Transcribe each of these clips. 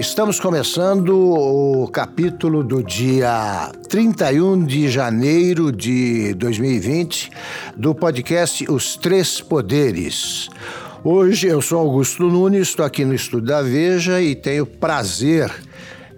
estamos começando o capítulo do dia 31 de janeiro de 2020 do podcast Os Três Poderes. Hoje eu sou Augusto Nunes, estou aqui no estúdio da Veja e tenho prazer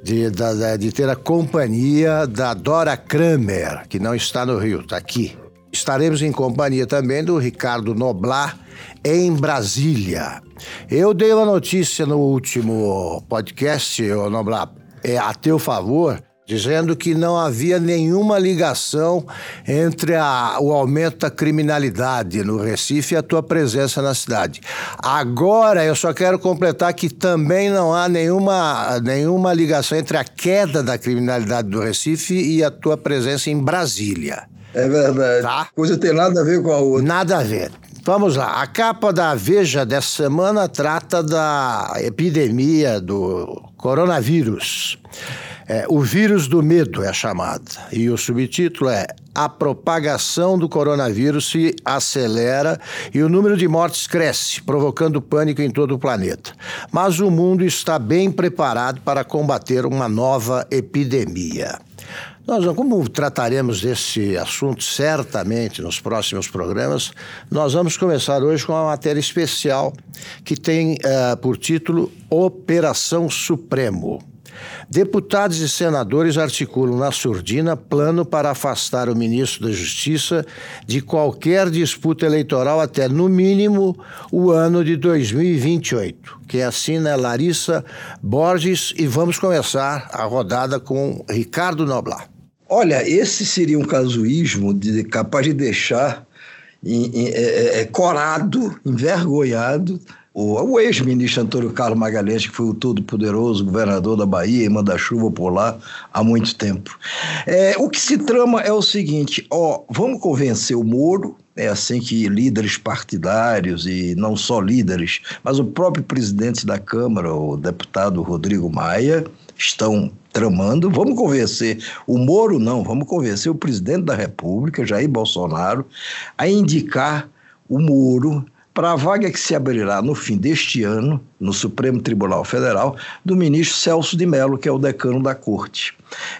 de, de, de ter a companhia da Dora Kramer, que não está no Rio, está aqui. Estaremos em companhia também do Ricardo Noblar, em Brasília. Eu dei uma notícia no último podcast, Noblar, é a teu favor, dizendo que não havia nenhuma ligação entre a, o aumento da criminalidade no Recife e a tua presença na cidade. Agora eu só quero completar que também não há nenhuma, nenhuma ligação entre a queda da criminalidade do Recife e a tua presença em Brasília. É verdade. Tá? Coisa tem nada a ver com a outra. Nada a ver. Vamos lá. A capa da Veja dessa semana trata da epidemia do coronavírus. É, o vírus do medo é chamada. E o subtítulo é A propagação do coronavírus se acelera e o número de mortes cresce, provocando pânico em todo o planeta. Mas o mundo está bem preparado para combater uma nova epidemia. Nós, como trataremos desse assunto certamente nos próximos programas, nós vamos começar hoje com uma matéria especial que tem uh, por título Operação Supremo. Deputados e senadores articulam na surdina plano para afastar o ministro da Justiça de qualquer disputa eleitoral até, no mínimo, o ano de 2028. Quem assina é Larissa Borges e vamos começar a rodada com Ricardo Noblar. Olha, esse seria um casuísmo de, capaz de deixar em, em, é, é, corado, envergonhado, o, o ex-ministro Antônio Carlos Magalhães, que foi o todo-poderoso governador da Bahia e manda chuva por lá há muito tempo. É, o que se trama é o seguinte: ó, vamos convencer o Moro, é assim que líderes partidários e não só líderes, mas o próprio presidente da Câmara, o deputado Rodrigo Maia, estão tramando. Vamos convencer o Moro, não, vamos convencer o presidente da República, Jair Bolsonaro, a indicar o Moro para a vaga que se abrirá no fim deste ano, no Supremo Tribunal Federal, do ministro Celso de Mello, que é o decano da Corte.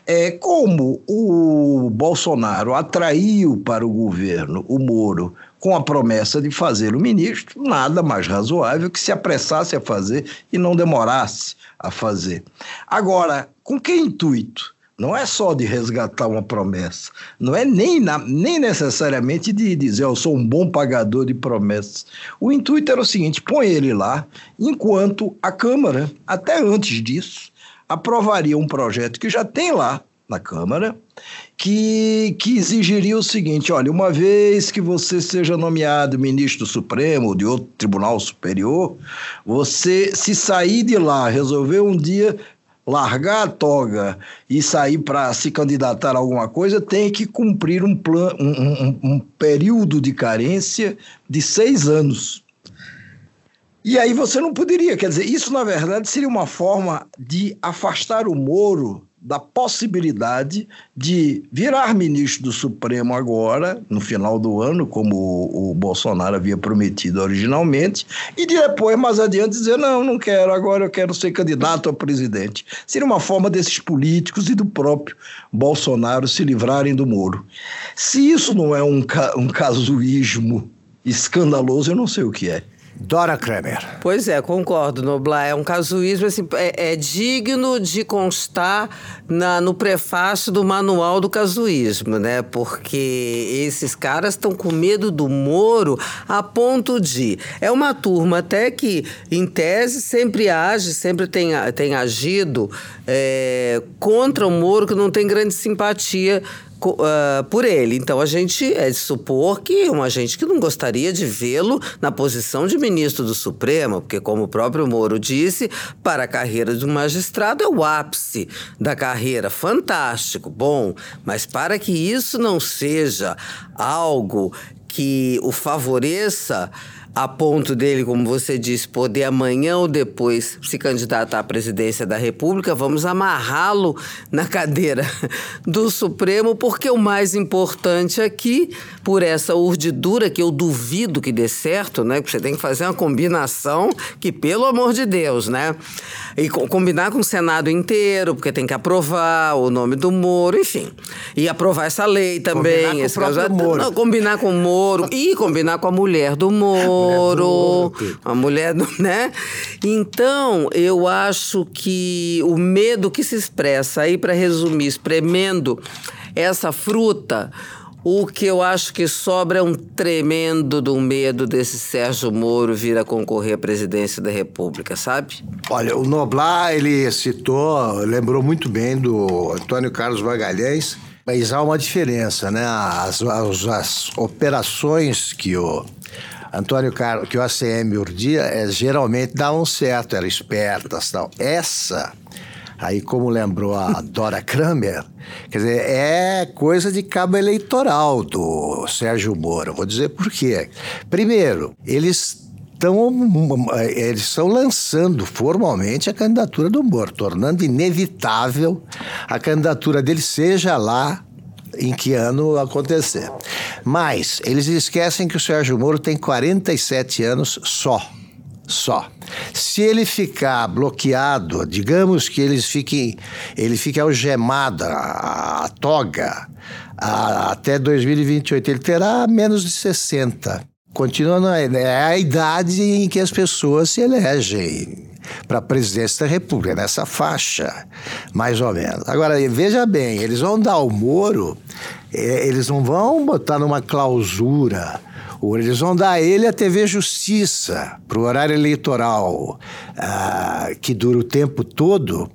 É, como o Bolsonaro atraiu para o governo o Moro com a promessa de fazer o ministro, nada mais razoável que se apressasse a fazer e não demorasse a fazer. Agora, com que intuito? Não é só de resgatar uma promessa, não é nem, na, nem necessariamente de dizer eu sou um bom pagador de promessas. O intuito era o seguinte: põe ele lá, enquanto a Câmara, até antes disso, aprovaria um projeto que já tem lá na Câmara, que, que exigiria o seguinte: olha, uma vez que você seja nomeado ministro do Supremo ou de outro tribunal superior, você, se sair de lá, resolver um dia largar a toga e sair para se candidatar a alguma coisa, tem que cumprir um, plan, um, um, um período de carência de seis anos. E aí você não poderia, quer dizer, isso na verdade seria uma forma de afastar o Moro da possibilidade de virar ministro do Supremo agora, no final do ano, como o, o, Bolsonaro havia prometido originalmente, e de depois, mais adiante, dizer: não, não quero, agora eu quero ser candidato a presidente. Seria uma forma desses políticos e do próprio Bolsonaro se livrarem do Moro. Se isso não é um, um casuísmo escandaloso, eu não sei o que é. Dora Kramer. Pois é, concordo, Noblar. É um casuísmo, assim, é, é digno de constar na, no prefácio do manual do casuísmo, né? Porque esses caras estão com medo do Moro a ponto de. É uma turma até que, em tese, sempre age, sempre tem, tem agido é, contra o Moro, que não tem grande simpatia uh, por ele. Então a gente é de supor que uma gente que não gostaria de vê-lo na posição de ministro do Supremo, porque, como o próprio Moro disse, para a carreira de um magistrado é o ápice da carreira. Fantástico, bom, mas para que isso não seja algo que o favoreça a ponto dele, como você disse, poder amanhã ou depois se candidatar à presidência da República, vamos amarrá-lo na cadeira do Supremo, porque o mais importante aqui, por essa urdidura que eu duvido que dê certo, né? Porque você tem que fazer uma combinação que, pelo amor de Deus, né? E combinar com o Senado inteiro, porque tem que aprovar o nome do Moro, enfim. E aprovar essa lei também. Combinar com esse o caso- Moro. Não, combinar com o Moro e combinar com a mulher do Moro, Moro, a mulher do, né? Então, eu acho que o medo que se expressa aí para resumir, espremendo essa fruta, o que eu acho que sobra é um tremendo do medo desse Sérgio Moro vir a concorrer à presidência da República, sabe? Olha, o Noblar, ele citou, lembrou muito bem do Antônio Carlos Magalhães, mas há uma diferença, né? As, as, as operações que o Antônio Carlos, que o ACM urdia, é, geralmente davam certo, eram espertas tal. Essa, aí como lembrou a Dora Kramer, quer dizer, é coisa de cabo eleitoral do Sérgio Moro. Vou dizer por quê. Primeiro, eles estão eles estão lançando formalmente a candidatura do Moro, tornando inevitável a candidatura dele, seja lá em que ano acontecer. Mas eles esquecem que o Sérgio Moro tem 47 anos só. Só. Se ele ficar bloqueado, digamos que eles fiquem, ele fique algemado, a, a toga, a- até 2028, ele terá menos de 60. Continua na, é a idade em que as pessoas se elegem para a presidência da República, nessa faixa, mais ou menos. Agora, veja bem, eles vão dar ao Moro, eh, eles não vão botar numa clausura, ou eles vão dar a ele a TV Justiça para o horário eleitoral, ah, que dura o tempo todo,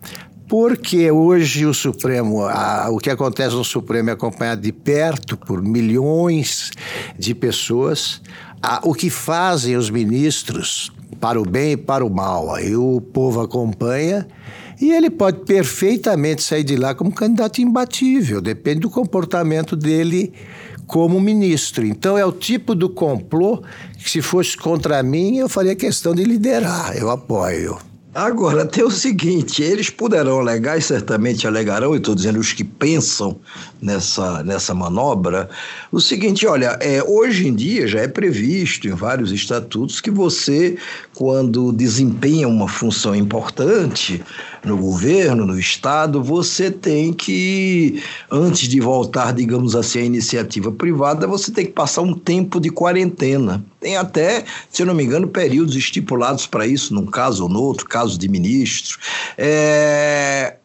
porque hoje o Supremo, o que acontece no Supremo é acompanhado de perto por milhões de pessoas. A- o que fazem os ministros, para o bem e para o mal, aí o povo acompanha. E ele pode perfeitamente sair de lá como candidato imbatível, depende do comportamento dele como ministro. Então é o tipo do complô que, se fosse contra mim, eu faria questão de liderar. Eu apoio. Agora, tem o seguinte: eles poderão alegar, e certamente alegarão, e estou dizendo os que pensam nessa, nessa manobra, o seguinte: olha, é, hoje em dia já é previsto em vários estatutos que você, quando desempenha uma função importante no governo, no Estado, você tem que, antes de voltar, digamos assim, à iniciativa privada, você tem que passar um tempo de quarentena. Tem até, se não me engano, períodos estipulados para isso, num caso ou no outro, caso de ministro. É,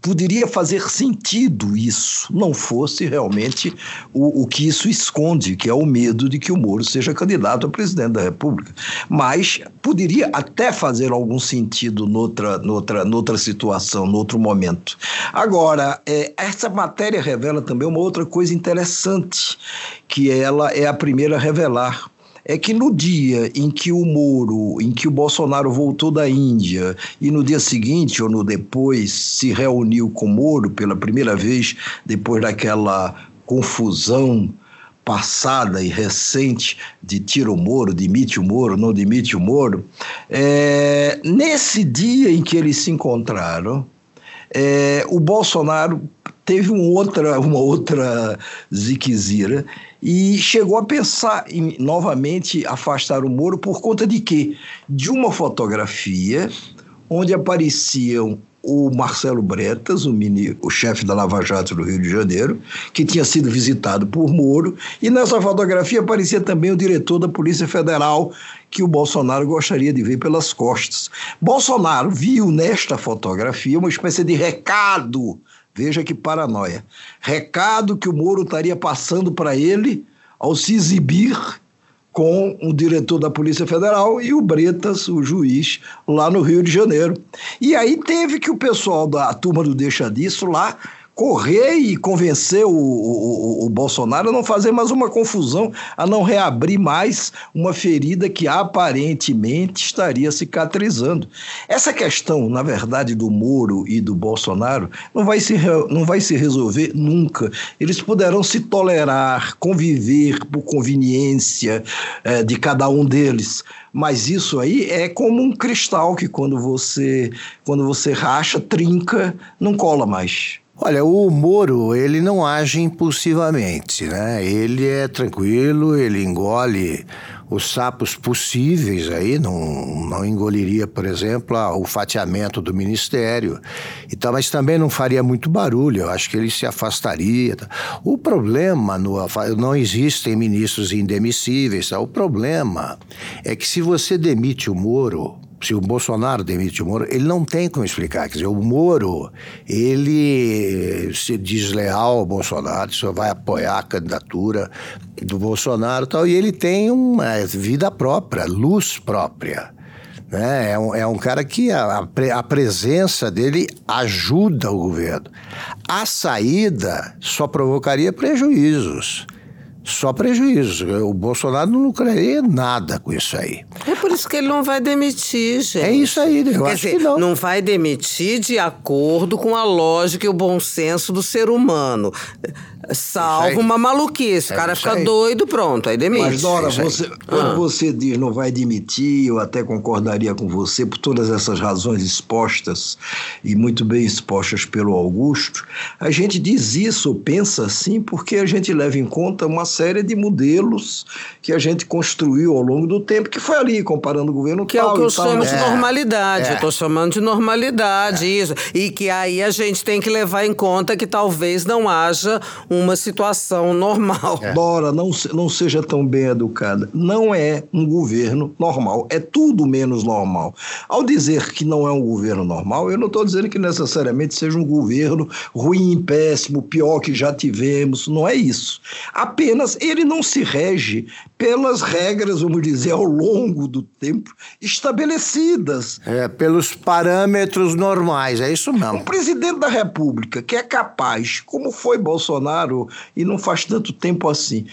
poderia fazer sentido isso, não fosse realmente o, o que isso esconde, que é o medo de que o Moro seja candidato a presidente da República. Mas poderia até fazer algum sentido noutra, noutra, noutra situação, noutro momento. Agora, é, essa matéria revela também uma outra coisa interessante, que ela é a primeira a revelar é que no dia em que o Moro, em que o Bolsonaro voltou da Índia e no dia seguinte ou no depois se reuniu com o Moro pela primeira vez depois daquela confusão passada e recente de tira o Moro, demite o Moro, não demite o Moro, é, nesse dia em que eles se encontraram, é, o Bolsonaro teve um outra, uma outra ziquezira e chegou a pensar em novamente afastar o Moro por conta de quê? De uma fotografia onde apareciam o Marcelo Bretas, o, mini, o chefe da Lava Jato do Rio de Janeiro, que tinha sido visitado por Moro, e nessa fotografia aparecia também o diretor da Polícia Federal, que o Bolsonaro gostaria de ver pelas costas. Bolsonaro viu nesta fotografia uma espécie de recado Veja que paranoia. Recado que o Moro estaria passando para ele ao se exibir com o diretor da Polícia Federal e o Bretas, o juiz, lá no Rio de Janeiro. E aí teve que o pessoal da turma do Deixa Disso lá correr e convencer o, o, o, Bolsonaro a não fazer mais uma confusão, a não reabrir mais uma ferida que aparentemente estaria cicatrizando. Essa questão, na verdade, do Moro e do Bolsonaro não vai se, não vai se resolver nunca. Eles poderão se tolerar, conviver por conveniência é, de cada um deles, mas isso aí é como um cristal que quando você quando você racha, trinca, não cola mais. Olha, o Moro, ele não age impulsivamente, né? Ele é tranquilo, ele engole os sapos possíveis aí, não, não engoliria, por exemplo, o fatiamento do ministério e tal, mas também não faria muito barulho, eu acho que ele se afastaria. O problema, no, não existem ministros indemissíveis, tá? o problema é que se você demite o Moro, se o Bolsonaro demite o Moro, ele não tem como explicar. Quer dizer, o Moro, ele se desleal ao Bolsonaro, só vai apoiar a candidatura do Bolsonaro e tal, e ele tem uma vida própria, luz própria. Né? É, um, é um cara que a, a presença dele ajuda o governo. A saída só provocaria prejuízos só prejuízo. O Bolsonaro não lucraria nada com isso aí. É por isso que ele não vai demitir, gente. É isso aí, eu Quer acho dizer, que não. Não vai demitir de acordo com a lógica e o bom senso do ser humano. Salvo uma maluquice. O É cara fica doido, pronto, aí demite. Mas, Dora, você, quando Ah. você diz não vai demitir, eu até concordaria com você por todas essas razões expostas e muito bem expostas pelo Augusto. A gente diz isso, pensa assim, porque a gente leva em conta uma série de modelos que a gente construiu ao longo do tempo, que foi ali, comparando o governo Que é tal o que eu chamo né? de normalidade. É. Eu tô chamando de normalidade, isso. E que aí a gente tem que levar em conta que talvez não haja uma situação normal. Dora, não, não seja tão bem educada. Não é um governo normal. É tudo menos normal. Ao dizer que não é um governo normal, eu não estou dizendo que necessariamente seja um governo ruim, péssimo, pior que já tivemos. Não é isso. Apenas ele não se rege pelas regras, vamos dizer, ao longo do tempo estabelecidas. É, pelos parâmetros normais, é isso Um mesmo. presidente da República que é capaz, como foi Bolsonaro, e não faz tanto tempo assim,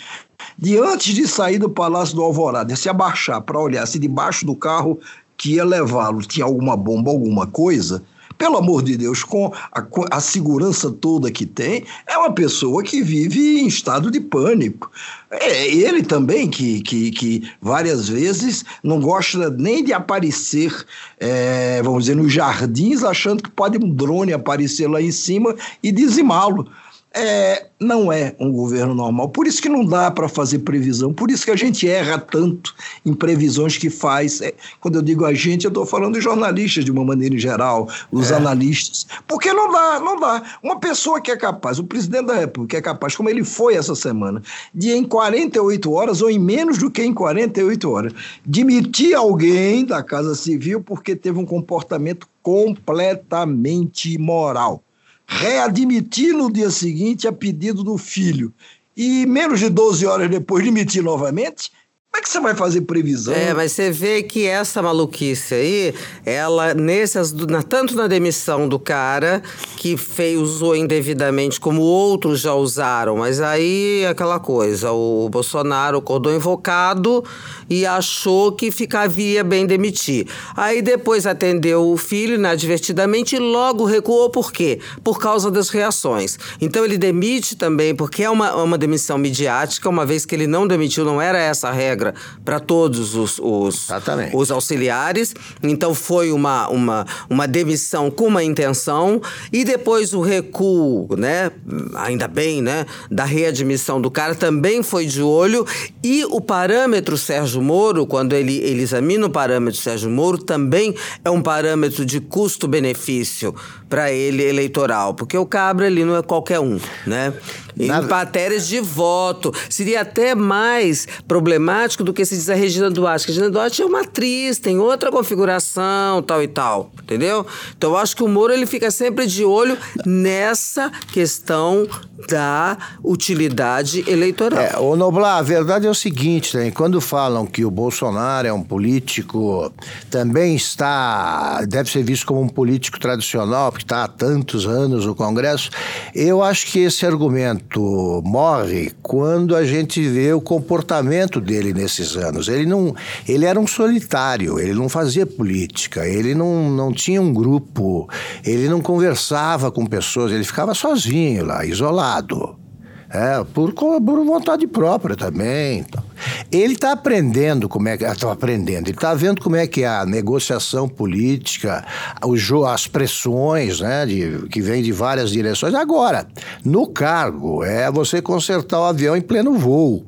de antes de sair do Palácio do Alvorada, se abaixar para olhar se debaixo do carro que ia levá-lo tinha alguma bomba, alguma coisa. Pelo amor de Deus, com a, a segurança toda que tem, é uma pessoa que vive em estado de pânico. É ele também que, que, que várias vezes não gosta nem de aparecer, é, vamos dizer, nos jardins, achando que pode um drone aparecer lá em cima e dizimá-lo. É, não é um governo normal. Por isso que não dá para fazer previsão. Por isso que a gente erra tanto em previsões que faz. É, quando eu digo a gente, eu estou falando de jornalistas de uma maneira geral, os analistas. Porque não dá, não dá. Uma pessoa que é capaz, o presidente da República é capaz, como ele foi essa semana, de em 48 horas, ou em menos do que em 48 horas, demitir alguém da Casa Civil porque teve um comportamento completamente imoral readmitir no dia seguinte a pedido do filho. E menos de 12 horas depois demitir novamente, como é que você vai fazer previsão? É, mas você vê que essa maluquice aí, ela, nessas, na- tanto na demissão do cara, que fez, usou indevidamente, como outros já usaram, mas aí é aquela coisa, o Bolsonaro acordou invocado e achou que ficaria bem demitir. Aí depois atendeu o filho inadvertidamente e logo recuou, por quê? Por causa das reações. Então ele demite também, porque é uma, uma demissão midiática, uma vez que ele não demitiu, não era essa a regra para todos os, os, os auxiliares. Então foi uma, uma, uma demissão com uma intenção. E depois o recuo, né? Ainda bem, né? Da readmissão do cara também foi de olho. E o parâmetro Sérgio Moro, quando ele, ele examina o parâmetro Sérgio Moro, também é um parâmetro de custo-benefício para ele eleitoral. Porque o Cabra ali não é qualquer um, né? em matérias de voto. Seria até mais problemático do que se diz a Regina Duarte. que A Regina Duarte é uma atriz, tem outra configuração, tal e tal, entendeu? Então eu acho que o Moro ele fica sempre de olho nessa questão da utilidade eleitoral. É, ô Noblar, a verdade é o seguinte, também, quando falam que o Bolsonaro é um político, também está, deve ser visto como um político tradicional, está há tantos anos no Congresso, eu acho que esse argumento morre quando a gente vê o comportamento dele nesses anos. Ele não, ele era um solitário, ele não fazia política, ele não, não tinha um grupo, ele não conversava com pessoas, ele ficava sozinho lá, isolado. É, por, por vontade própria também. então. Ele está aprendendo como é que. Está aprendendo, ele está vendo como é que é a negociação política, o as pressões né, de, que vêm de várias direções. Agora, no cargo, é você consertar o avião em pleno voo.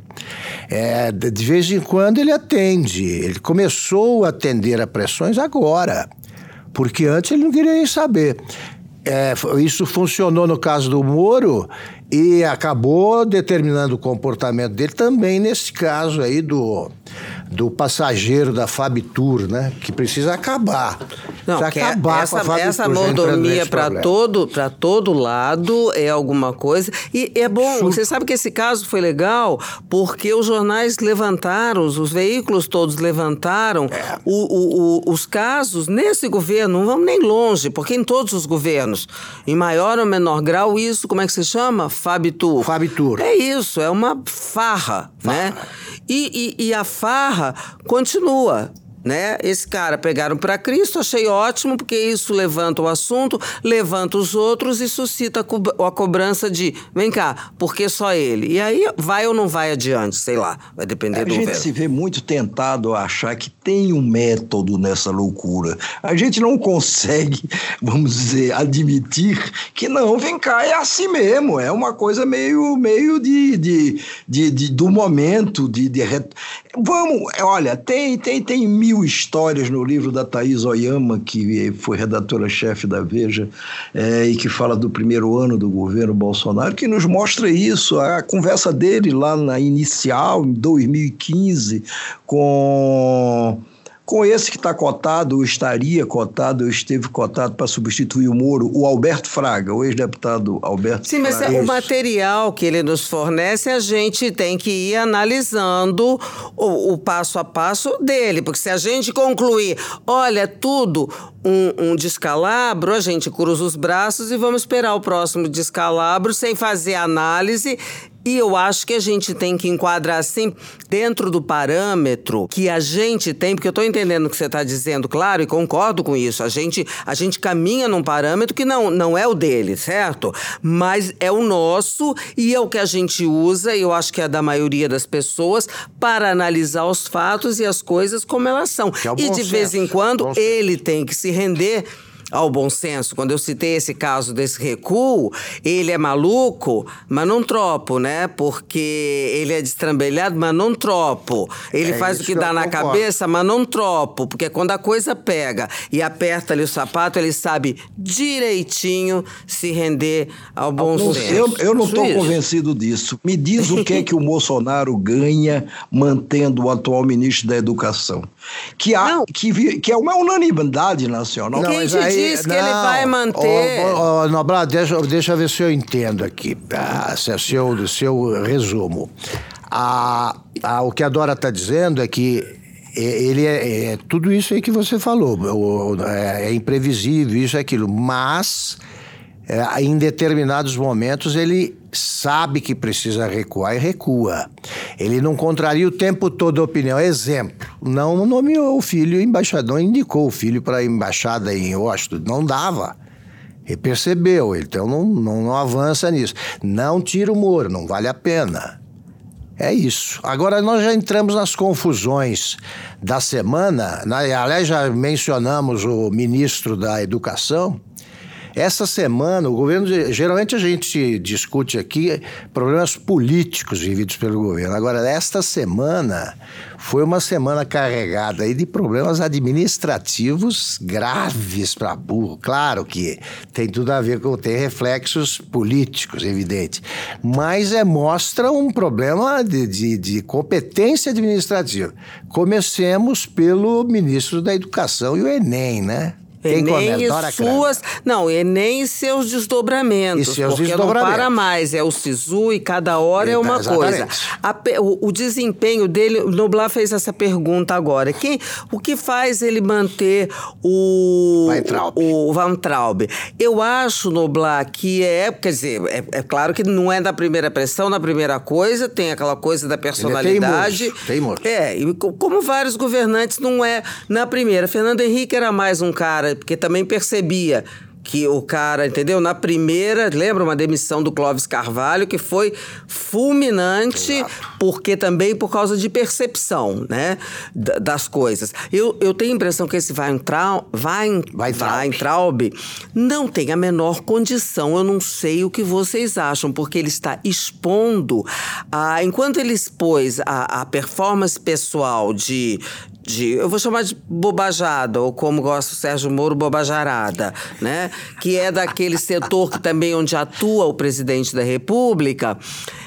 É, de vez em quando ele atende. Ele começou a atender a pressões agora, porque antes ele não queria nem saber. É, isso funcionou no caso do Moro e acabou determinando o comportamento dele também nesse caso aí do, do passageiro da Fabitur, né? Que precisa acabar. Não, precisa é- acabar essa, com a essa mordomia para todo, pra todo lado é alguma coisa. E é bom, você sabe que esse caso foi legal porque os jornais levantaram, os, os veículos todos levantaram É. o- o- o- os casos nesse governo, não vamos nem longe, porque em todos os governos, em maior ou menor grau, isso, como é que se chama? Fabitur. Fabitur. É isso, é uma farra, né? E, e- e a farra continua. Né? Esse cara pegaram para Cristo, achei ótimo, porque isso levanta o assunto, levanta os outros e suscita a co- a cobrança de vem cá, por que só ele? E aí vai ou não vai adiante, sei lá, vai depender A do gente governo. se vê muito tentado a achar que tem um método nessa loucura. A gente não consegue, vamos dizer, admitir que não, vem cá, é assim mesmo. É uma coisa meio, meio de, de, de, de- do momento, de, de re- Vamos, olha, tem, tem, tem mil histórias no livro da Thaís Oyama, que foi redatora-chefe da Veja, eh, e que fala do primeiro ano do governo Bolsonaro, que nos mostra isso. A conversa dele lá na inicial, em 2015, com. Com esse que está cotado, ou estaria cotado, ou esteve cotado para substituir o Moro, o Alberto Fraga, o ex-deputado Alberto Sim, mas Fraga. é o material que ele nos fornece, a gente tem que ir analisando o, o passo a passo dele. Porque se a gente concluir, olha, tudo um, um descalabro, a gente cruza os braços e vamos esperar o próximo descalabro sem fazer análise. E eu acho que a gente tem que enquadrar assim, dentro do parâmetro que a gente tem, porque eu estou entendendo o que você está dizendo, claro, e concordo com isso. A gente, a gente caminha num parâmetro que não, não é o dele, certo? Mas é o nosso e é o que a gente usa, e eu acho que é da maioria das pessoas, para analisar os fatos e as coisas como elas são. É e de vez senso, em quando bom senso. ele tem que se render ao bom senso. Quando eu citei esse caso desse recuo, ele é maluco, mas não tropo, né? Porque ele é destrambelhado, mas não tropo. Ele É faz o que que dá na concordo. cabeça, mas não tropo. Porque quando a coisa pega e aperta ali o sapato, ele sabe direitinho se render ao bom Não senso. eu, eu não estou convencido disso. Me diz o que é que o Bolsonaro ganha mantendo o atual ministro da Educação. Que, há, Não. que, que é uma unanimidade nacional. Quem mas te disse que ele vai manter? Ô, ô, Noblar, deixa, deixa eu ver se eu entendo aqui, ah, se é o seu, seu resumo. Ah, ah, o que a Dora está dizendo é que é, ele é, é tudo isso aí que você falou, é, é imprevisível, isso e aquilo, mas é, em determinados momentos ele sabe que precisa recuar e recua. Ele não contraria o tempo todo a opinião. Exemplo, não nomeou o filho embaixador, não indicou o filho para a embaixada em Washington, não dava. Ele percebeu, então não, não, não avança nisso. Não tira o Moro, não vale a pena. É isso. Agora nós já entramos nas confusões da semana. Na- Aliás, já mencionamos o ministro da Educação. Essa semana, o governo. Geralmente a gente discute aqui problemas políticos vividos pelo governo. Agora, esta semana foi uma semana carregada aí de problemas administrativos graves para burro. Claro que tem tudo a ver com tem reflexos políticos, evidente, mas é mostra um problema de, de, de competência administrativa. Comecemos pelo ministro da Educação e o Enem, né? Quem Enem e suas. Não, Enem e seus desdobramentos. E seus porque desdobramentos. não para mais. É o SISU e cada hora é uma exatamente. coisa. A, o, o, desempenho dele. O Noblar fez essa pergunta agora. Quem, o que faz ele manter o. Weintraub. O Weintraub? Eu acho, Noblar, que é. Quer dizer, é, é, claro que não é da primeira pressão, na primeira coisa, tem aquela coisa da personalidade. Ele é teimoso, teimoso. É, e como vários governantes, não é na primeira. Fernando Henrique era mais um cara porque também percebia que o cara, entendeu? Na primeira, lembra uma demissão do Clóvis Carvalho que foi fulminante, porque também por causa de percepção, né, das coisas. Eu, eu tenho a impressão que esse Weintraub, Wein, Weintraub não tem a menor condição. Eu não sei o que vocês acham, porque ele está expondo, a, enquanto ele expôs a, a performance pessoal de de, eu vou chamar de bobajada, ou como gosta o Sérgio Moro, bobajarada, né? Que é daquele setor que também onde atua o presidente da República.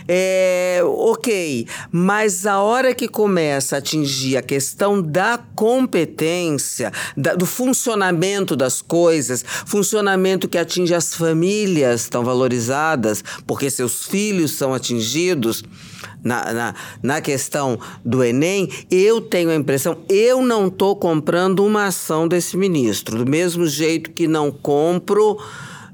É, ok, mas a hora que começa a atingir a questão da competência, da, do funcionamento das coisas, funcionamento que atinge as famílias tão valorizadas, porque seus filhos são atingidos, na, na, na questão do Enem, eu tenho a impressão, eu não estou comprando uma ação desse ministro, do mesmo jeito que não compro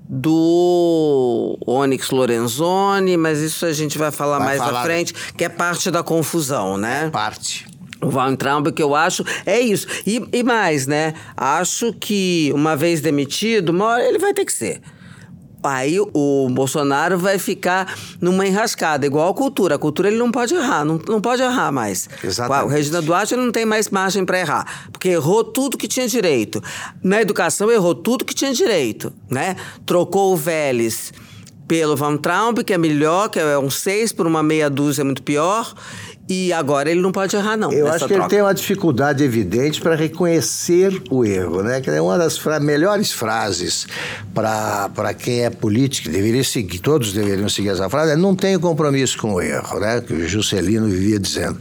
do Onyx Lorenzoni, mas isso a gente vai falar vai mais falar à frente, que é parte da confusão, né? É parte. O Weintraub, que eu acho, é isso. E, e mais, né? Acho que, uma vez demitido, uma hora ele vai ter que ser. Aí o Bolsonaro vai ficar numa enrascada, igual a cultura. A cultura ele não pode errar, não, não pode errar mais. Exatamente. O Regina Duarte não tem mais margem para errar, porque errou tudo que tinha direito. Na educação errou tudo que tinha direito, né? Trocou o Vélez pelo Van Traub, que é melhor, que é um seis por uma meia dúzia, é muito pior. E agora ele não pode errar, não. Eu acho que troca. ele tem uma dificuldade evidente para reconhecer o erro, né? Que é uma das fra melhores frases para quem é político, deveria seguir, todos deveriam seguir essa frase, é não tenho compromisso com o erro, né? Que o Juscelino vivia dizendo.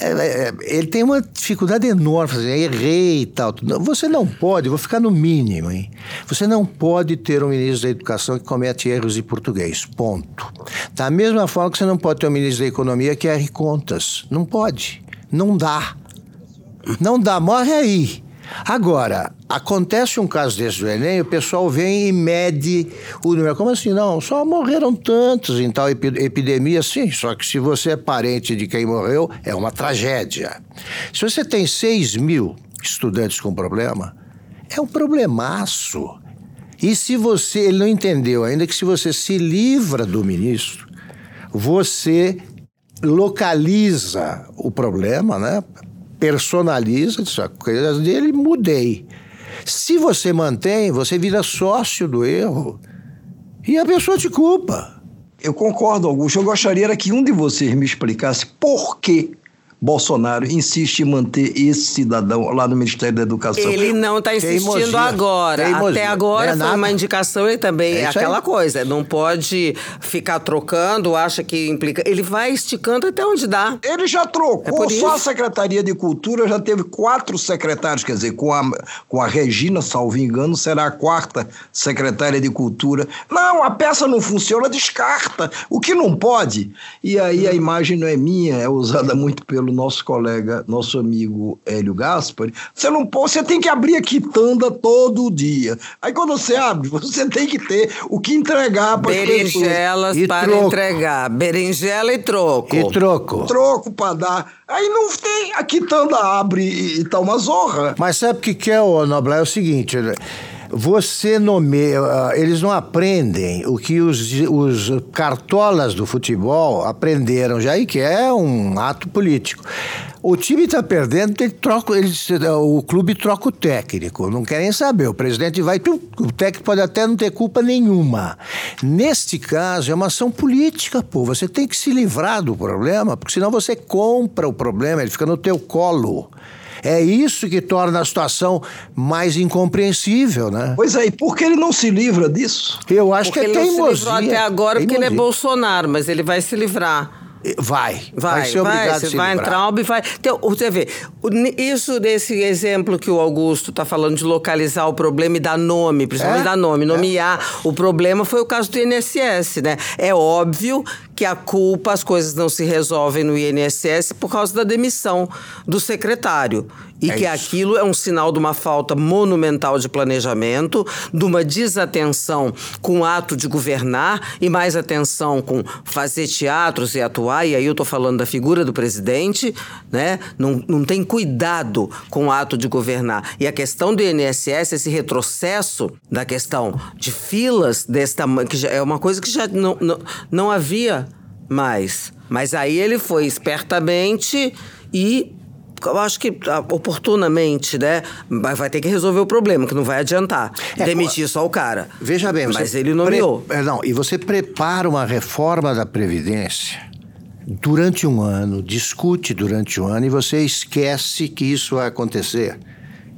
É, é, é ele tem uma dificuldade enorme, assim, errei e tal. Você não pode, vou ficar no mínimo, hein? Você não pode ter um ministro da Educação que comete erros de português, ponto. Da mesma forma que você não pode ter um ministro da Economia que erre conta contas. Não pode. Não dá. Não dá. Morre aí. Agora, acontece um caso desse do Enem, o pessoal vem e mede o número. Como assim? Não, só morreram tantos em tal epidemia, sim. Só que se você é parente de quem morreu, é uma tragédia. Se você tem 6 mil estudantes com problema, é um problemaço. E se você, ele não entendeu ainda que se você se livra do ministro, você localiza o problema, né? personaliza, diz, a coisa dele, mudei. Se você mantém, você vira sócio do erro e a pessoa te culpa. Eu concordo, Augusto. Eu gostaria que um de vocês me explicasse por que Bolsonaro insiste em manter esse cidadão lá no Ministério da Educação. Ele não está insistindo Teimosia. agora. Teimosia. Até agora é foi uma indicação, ele também é, é aquela aí. coisa. Não pode ficar trocando, acha que implica. Ele vai esticando até onde dá. Ele já trocou. É só a Secretaria de Cultura já teve quatro secretários, quer dizer, com a, com a Regina, salvo engano, será a quarta secretária de Cultura. Não, a peça não funciona, descarta. O que não pode. E aí a imagem não é minha, é usada muito pelo pelo nosso colega, nosso amigo Hélio Gaspari, você não pode, você tem que abrir a quitanda todo dia. Aí quando você abre, você tem que ter o que entregar para Berinjelas para troco. entregar. Berinjela e troco. E troco. Troco para dar. Aí não tem, a quitanda abre e, e tá uma zorra. Mas sabe o que, que é, o Noblar? É o seguinte, você nomeia. ah, Eles não aprendem o que os, os cartolas do futebol aprenderam já, e que é um ato político. O time está perdendo, ele troca, o clube troca o técnico, não querem saber. O presidente vai, o técnico pode até não ter culpa nenhuma. Neste caso, é uma ação política, pô. Você tem que se livrar do problema, porque senão você compra o problema, ele fica no teu colo. É isso que torna a situação mais incompreensível, né? Pois é, e por que ele não se livra disso? Eu acho Porque que é ele não se livrou teimosia. até agora porque ele é Teimosia. Bolsonaro, mas ele vai se livrar. Vai, Vai, vai ser obrigado a você se vai livrar. entrar e vai. Então, você vê, isso desse exemplo que o Augusto está falando de localizar o problema e dar nome, principalmente É, dar nome, nomear o problema foi o caso do INSS, né? É óbvio que a culpa, as coisas não se resolvem no INSS por causa da demissão do secretário. E É que isso. aquilo é um sinal de uma falta monumental de planejamento, de uma desatenção com o ato de governar e mais atenção com fazer teatros e atuar. E aí eu estou falando da figura do presidente, né? Não, não tem cuidado com o ato de governar. E a questão do INSS, esse retrocesso da questão de filas desse tamanho, que é uma coisa que já não, não, não havia mais. Mas aí ele foi espertamente e eu acho que ah, oportunamente, né? Vai vai ter que resolver o problema, que não vai adiantar. É, Demitir só o cara. Veja bem, Mas ele nomeou. pre- Não, e você prepara uma reforma da Previdência durante um ano, discute durante um ano e você esquece que isso vai acontecer.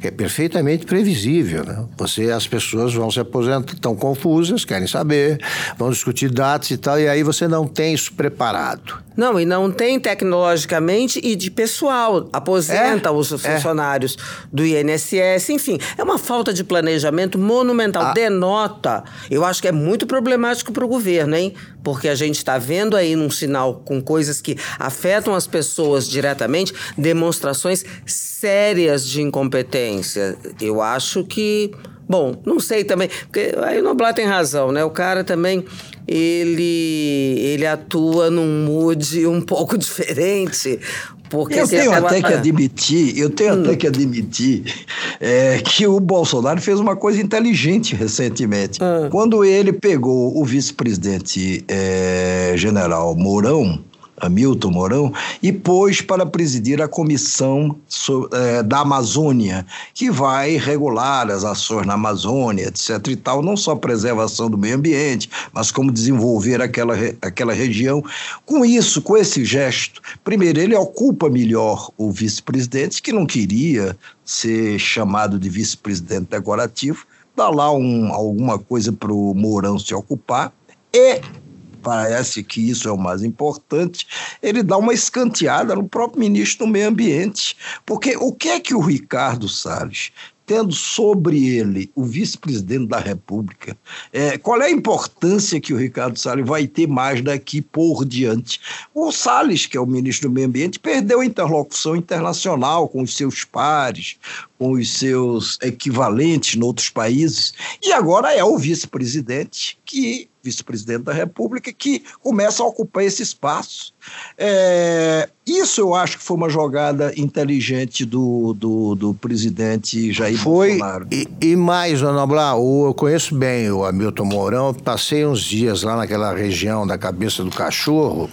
É perfeitamente previsível, né? Você, as pessoas vão se aposentar, estão confusas, querem saber, vão discutir datas e tal, e aí você não tem isso preparado. Não, e não tem tecnologicamente e de pessoal. Aposenta É, os é. funcionários do INSS, enfim. É uma falta de planejamento monumental. Ah. Denota. Eu acho que é muito problemático para o governo, hein? Porque a gente está vendo aí num sinal com coisas que afetam as pessoas diretamente, demonstrações sérias de incompetência. Eu acho que. Bom, não sei também, porque aí o Noblar tem razão, né? O cara também, ele, ele atua num mood um pouco diferente. Porque Eu tenho até que admitir, eu tenho Hum. até que admitir é, que o Bolsonaro fez uma coisa inteligente recentemente. Ah. Quando ele pegou o vice-presidente é, general Mourão, Hamilton Mourão, e pôs para presidir a comissão é, da Amazônia, que vai regular as ações na Amazônia, etc. e tal, não só a preservação do meio ambiente, mas como desenvolver aquela, aquela região. Com isso, com esse gesto, primeiro, ele ocupa melhor o vice-presidente, que não queria ser chamado de vice-presidente decorativo, dá lá um, alguma coisa para o Mourão se ocupar, e parece que isso é o mais importante, ele dá uma escanteada no próprio ministro do Meio Ambiente. Porque o que é que o Ricardo Salles, tendo sobre ele o vice-presidente da República, é, qual é a importância que o Ricardo Salles vai ter mais daqui por diante? O Salles, que é o ministro do Meio Ambiente, perdeu a interlocução internacional com os seus pares, com os seus equivalentes em outros países, e agora é o vice-presidente que vice-presidente da República, que começa a ocupar esse espaço. É, isso eu acho que foi uma jogada inteligente do, do, do presidente Jair Foi, Bolsonaro. e, e mais, Ana Blá, o- eu conheço bem o Hamilton Mourão, passei uns dias lá naquela região da cabeça do cachorro,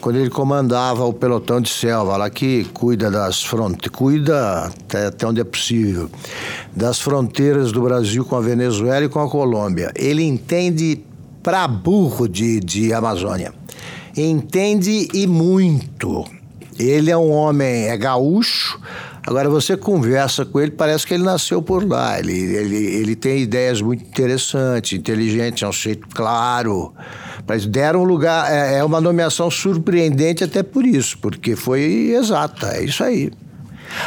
quando ele comandava o pelotão de selva, lá que cuida das fronteiras, cuida até, até onde é possível, das fronteiras do Brasil com a Venezuela e com a Colômbia. Ele entende pra burro de, de Amazônia. Entende e muito. Ele é um homem, é gaúcho. Agora você conversa com ele, parece que ele nasceu por lá. Ele, ele, ele tem ideias muito interessantes, inteligentes, é um sujeito claro. Mas deram lugar, é, é uma nomeação surpreendente até por isso, porque foi exata, é isso aí.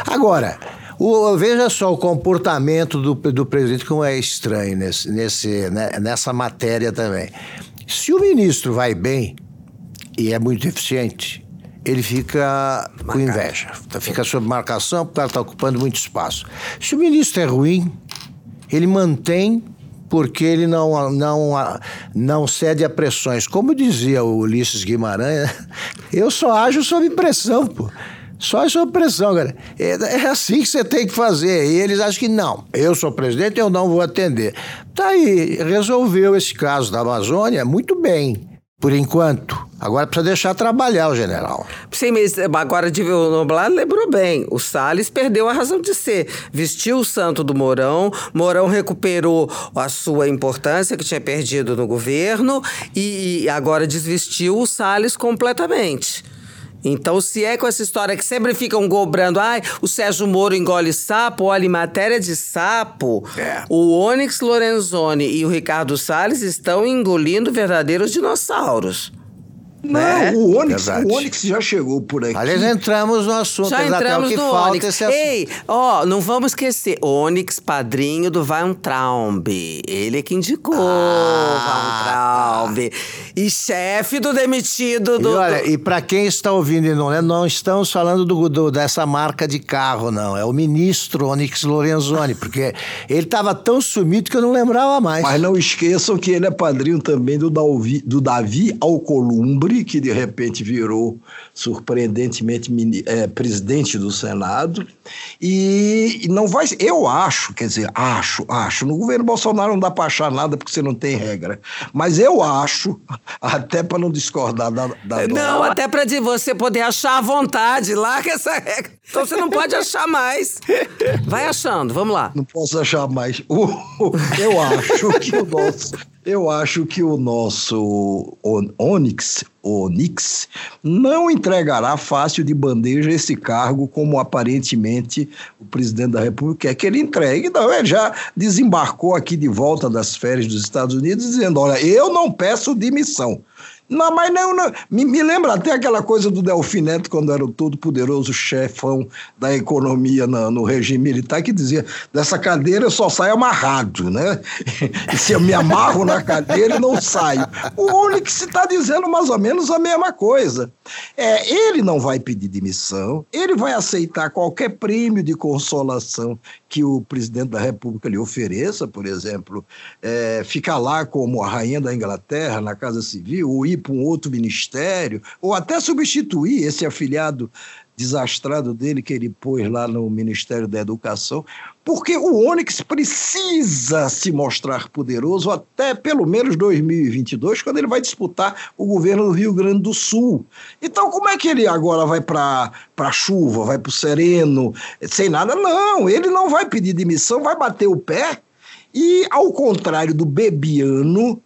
Agora, o- veja só o comportamento do, do presidente, como é estranho nesse, nesse, né, nessa matéria também. Se o ministro vai bem e é muito eficiente, ele fica com inveja, fica sob marcação porque ela está ocupando muito espaço. Se o ministro é ruim, ele mantém porque ele não, não, não cede a pressões. Como dizia o Ulisses Guimarães, eu só ajo sob pressão, pô. Só essa opressão, cara. É, é assim que você tem que fazer. E eles acham que não. Eu sou presidente, eu não vou atender. Tá aí, resolveu esse caso da Amazônia muito bem, por enquanto. Agora precisa deixar trabalhar o general. Sim, mas agora de o Noblar lembrou bem. O Salles perdeu a razão de ser. Vestiu o santo do Mourão, Mourão recuperou a sua importância que tinha perdido no governo e agora desvestiu o Salles completamente. Então, se é com essa história que sempre ficam cobrando, ai, o Sérgio Moro engole sapo, olha, em matéria de sapo, é. o Onyx Lorenzoni e o Ricardo Salles estão engolindo verdadeiros dinossauros. Não, né? o, Onix, o Onix já chegou por aqui. Aliás, entramos no assunto. Já entramos no Onix. Ei, ó, não vamos esquecer. Onix, padrinho do Weintraub. Ele é que indicou ah, Weintraub. E chefe do demitido do... E olha, e para quem está ouvindo e não é, não estamos falando do, do, dessa marca de carro, não. É o ministro Onix Lorenzoni, porque ele estava tão sumido que eu não lembrava mais. Mas não esqueçam que ele é padrinho também do Davi, do Davi Alcolumbre, que de repente virou surpreendentemente é, presidente do Senado, e não vai. Eu acho, quer dizer, acho, acho. No governo Bolsonaro não dá para achar nada porque você não tem regra. Mas eu acho, até para não discordar da. da não, até para você poder achar à vontade que essa regra. Então você não pode achar mais. Vai achando, vamos lá. Não posso achar mais. Eu acho que o nosso eu acho que o nosso Onix, Onix não entregará fácil de bandeja esse cargo como aparentemente o presidente da República quer que ele entregue. Não, ele já desembarcou aqui de volta das férias dos Estados Unidos dizendo: olha, eu não peço demissão. Não, mas não, não. Me, me, lembra até aquela coisa do Delfim Neto, quando era o todo-poderoso chefão da economia no, no, regime militar, que dizia: dessa cadeira eu só saio amarrado, né? E se eu me amarro na cadeira, eu não saio. O Onyx está dizendo mais ou menos a mesma coisa. É, ele não vai pedir demissão, ele vai aceitar qualquer prêmio de consolação que o presidente da República lhe ofereça, por exemplo, é, ficar lá como a rainha da Inglaterra na Casa Civil, ou ir para um outro ministério, ou até substituir esse afiliado desastrado dele que ele pôs lá no Ministério da Educação, porque o Onyx precisa se mostrar poderoso até pelo menos 2022, quando ele vai disputar o governo do Rio Grande do Sul. Então, como é que ele agora vai para a chuva, vai para o sereno, sem nada? Não, ele não vai pedir demissão, vai bater o pé. E, ao contrário do Bebiano,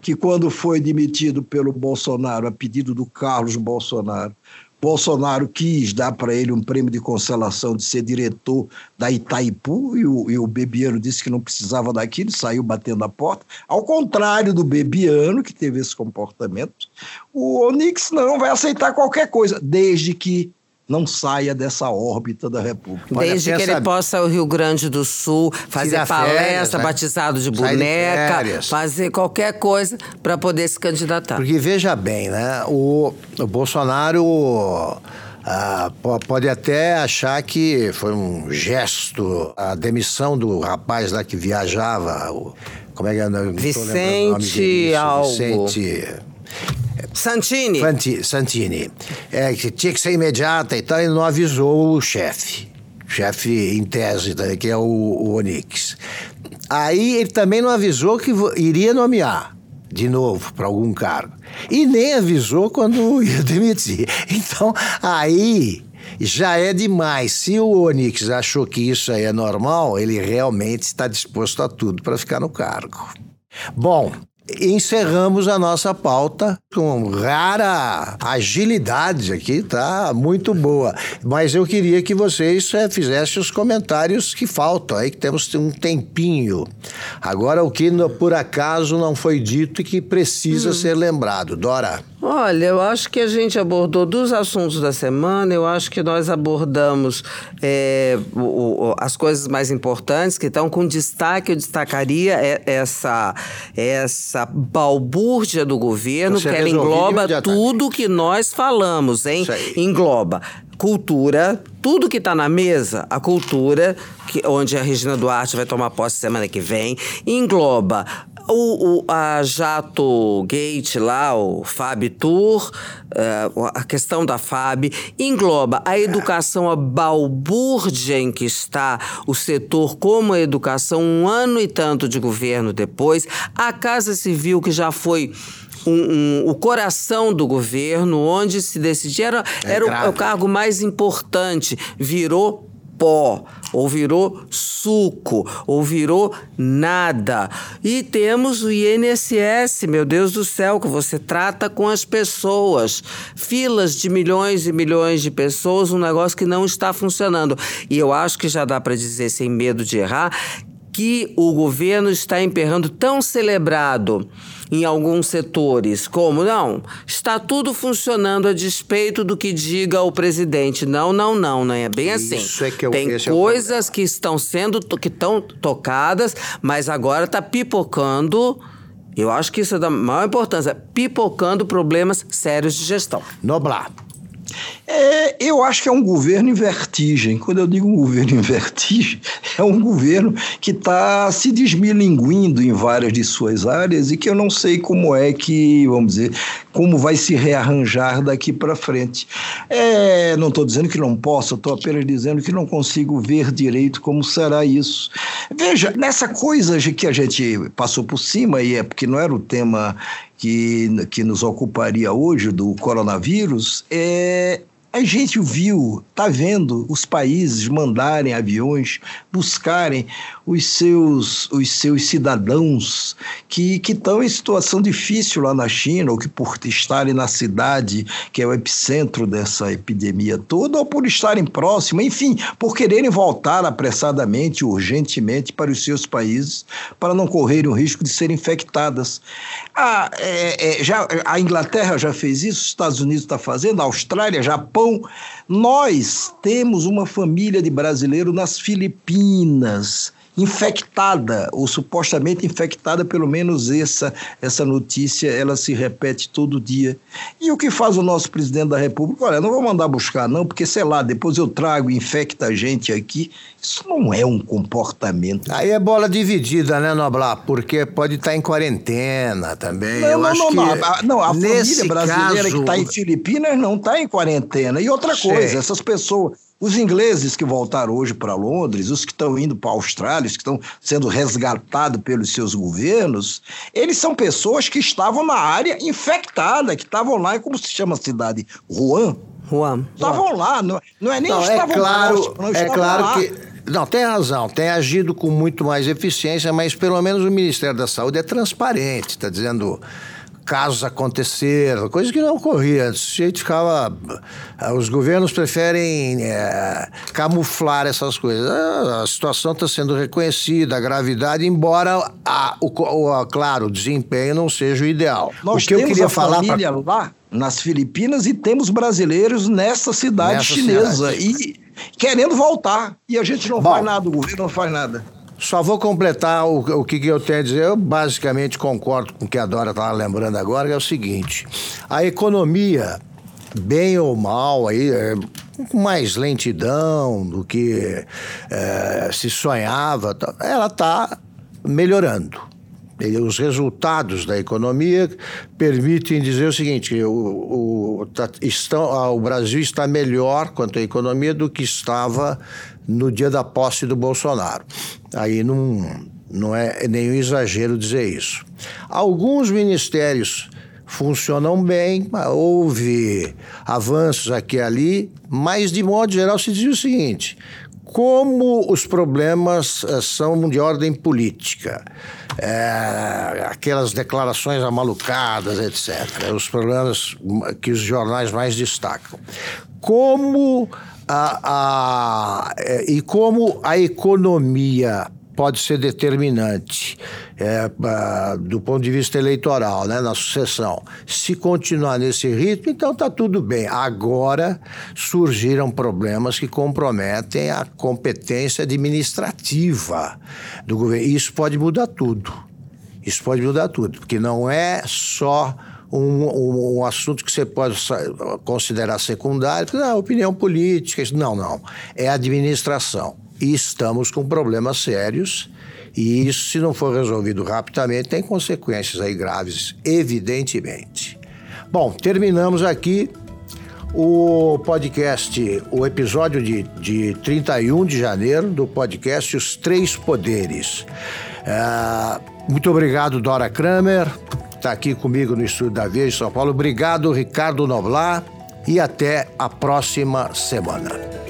que quando foi demitido pelo Bolsonaro, a pedido do Carlos Bolsonaro, Bolsonaro quis dar para ele um prêmio de consolação de ser diretor da Itaipu e o, e o Bebiano disse que não precisava daquilo, saiu batendo a porta. Ao contrário do Bebiano, que teve esse comportamento, o Onix não vai aceitar qualquer coisa, desde que não saia dessa órbita da República. Desde que ele possa o Rio Grande do Sul fazer palestra, férias, né? batizado de boneca, de fazer qualquer coisa para poder se candidatar. Porque veja bem, né? O, o Bolsonaro ah, pode até achar que foi um gesto a demissão do rapaz lá que viajava. O, como é que é? Vicente algo. Vicente Santini. Fanti, Santini. É, que tinha que ser imediata e tal, e não avisou o chefe. Chefe em tese, né, que é o, o Onix. Aí ele também não avisou que iria nomear de novo para algum cargo. E nem avisou quando ia demitir. Então, aí já é demais. Se o Onix achou que isso aí é normal, ele realmente está disposto a tudo para ficar no cargo. Bom, encerramos a nossa pauta com rara agilidade aqui, tá? Muito boa. Mas eu queria que vocês é, fizessem os comentários que faltam aí, que temos um tempinho. Agora, o que por acaso não foi dito e que precisa hum. ser lembrado. Dora. Olha, eu acho que a gente abordou dos assuntos da semana, eu acho que nós abordamos é, o, o, as coisas mais importantes que estão com destaque, eu destacaria essa, essa balbúrdia do governo, Você que ela engloba tudo que nós falamos, hein? Engloba cultura, tudo que está na mesa, a cultura, que, onde a Regina Duarte vai tomar posse semana que vem, engloba o, o, a Jato Gate lá, o Fab Tour, uh, a questão da FAB, engloba a educação, a balbúrdia em que está o setor como a educação, um ano e tanto de governo depois, a Casa Civil que já foi um, um, o coração do governo, onde se decidia, era, é era o, o cargo mais importante, virou pó, ou virou suco, ou virou nada. E temos o INSS, meu Deus do céu, que você trata com as pessoas. Filas de milhões e milhões de pessoas, um negócio que não está funcionando. E eu acho que já dá para dizer, sem medo de errar, que o governo está emperrando tão celebrado em alguns setores, como não, está tudo funcionando a despeito do que diga o presidente. Não, não, não, não é bem assim. Isso é que eu, Tem coisas é que estão sendo que estão tocadas, mas agora está pipocando. Eu acho que isso é da maior importância, pipocando problemas sérios de gestão. Noblar. É, eu acho que é um governo em vertigem. Quando eu digo um governo em vertigem, é um governo que está se desmilinguindo em várias de suas áreas e que eu não sei como é que, vamos dizer, como vai se rearranjar daqui para frente. É, não estou dizendo que não possa, estou apenas dizendo que não consigo ver direito como será isso. Veja, nessa coisa que a gente passou por cima, e é porque não era o tema que, que nos ocuparia hoje do coronavírus, é, a gente viu, está vendo os países mandarem aviões buscarem os seus, os seus cidadãos que estão em situação difícil lá na China, ou que por estarem na cidade que é o epicentro dessa epidemia toda, ou por estarem próximos, enfim, por quererem voltar apressadamente, urgentemente para os seus países, para não correrem o risco de serem infectadas. A, é, é, já, a Inglaterra já fez isso, os Estados Unidos está fazendo, a Austrália, Japão, então, nós temos uma família de brasileiros nas Filipinas, infectada, ou supostamente infectada, pelo menos essa, essa notícia, ela se repete todo dia. E o que faz o nosso presidente da República? Olha, não vou mandar buscar não, porque sei lá, depois eu trago e infecta a gente aqui. Isso não é um comportamento. Aí é bola dividida, né, Noblar? Porque pode estar em quarentena também. Não, eu não, acho não, que não. A, não, a família brasileira caso... que está em Filipinas não está em quarentena. E outra coisa, Sei. essas pessoas os ingleses que voltaram hoje para Londres, os que estão indo para a Austrália, os que estão sendo resgatados pelos seus governos, eles são pessoas que estavam na área infectada, que estavam lá, como se chama a cidade? Wuhan? Wuhan. Estavam lá, não, não é nem não, estavam é claro, próximos, não É claro lá. que não, tem razão, tem agido com muito mais eficiência, mas pelo menos o Ministério da Saúde é transparente, está dizendo casos aconteceram, coisa que não ocorria. A gente ficava. Eh, os governos preferem é, camuflar essas coisas. A situação está sendo reconhecida, a gravidade, embora, a, o, o, claro, o desempenho não seja o ideal. Nós o que eu queria falar família pra... lá nas Filipinas e temos brasileiros nessa cidade nessa chinesa cidade. e querendo voltar. E a gente não Bom, faz nada, o governo não faz nada. Só vou completar o, o que, que, eu tenho a dizer. Eu basicamente concordo com o que a Dora estava lembrando agora, que é o seguinte: a economia, bem ou mal, aí, é, com mais lentidão do que é, se sonhava, tá, ela está melhorando. os resultados da economia permitem dizer o seguinte: o, o, tá, estão, o Brasil está melhor quanto à economia do que estava no dia da posse do Bolsonaro. Aí não, não é nenhum exagero dizer isso. Alguns ministérios funcionam bem, houve avanços aqui e ali, mas de modo geral se diz o seguinte: como os problemas eh, são de ordem política, é, aquelas declarações amalucadas, etc., os problemas que os jornais mais destacam. Como a, a, é, e como a economia pode ser determinante é, do ponto de vista eleitoral, né, na sucessão. Se continuar nesse ritmo, então está tudo bem. Agora surgiram problemas que comprometem a competência administrativa do governo. Isso pode mudar tudo. Isso pode mudar tudo, porque não é só um, um, assunto que você pode considerar secundário, não, opinião política, não, não. É administração. e estamos com problemas sérios. E isso, se não for resolvido rapidamente, tem consequências aí graves, evidentemente. Bom, terminamos aqui o podcast, o episódio de, de 31 de janeiro do podcast Os Três Poderes. É, muito obrigado, Dora Kramer, está aqui comigo no estúdio da Veja São Paulo. Obrigado, Ricardo Noblar, e até a próxima semana.